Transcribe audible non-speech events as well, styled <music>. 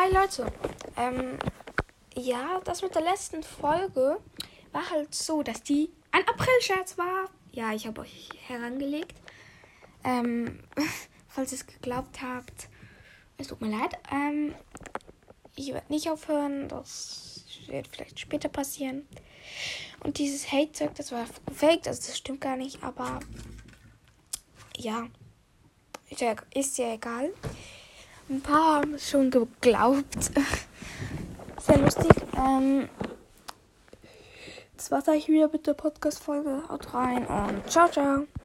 Hi Leute. Ähm, ja, das mit der letzten Folge war halt so, dass die ein April-Scherz war. Ja, ich habe euch herangelegt. Ähm, <laughs> falls ihr es geglaubt habt, es tut mir leid. Ähm, ich werde nicht aufhören. Das wird vielleicht später passieren. Und dieses Hate-Zeug, das war fake, also das stimmt gar nicht, aber ja, ist ja, ist ja egal. Ein paar haben es schon geglaubt. <laughs> Sehr lustig. Ähm, das war's eigentlich wieder mit der Podcast-Folge. Haut rein und ciao, ciao.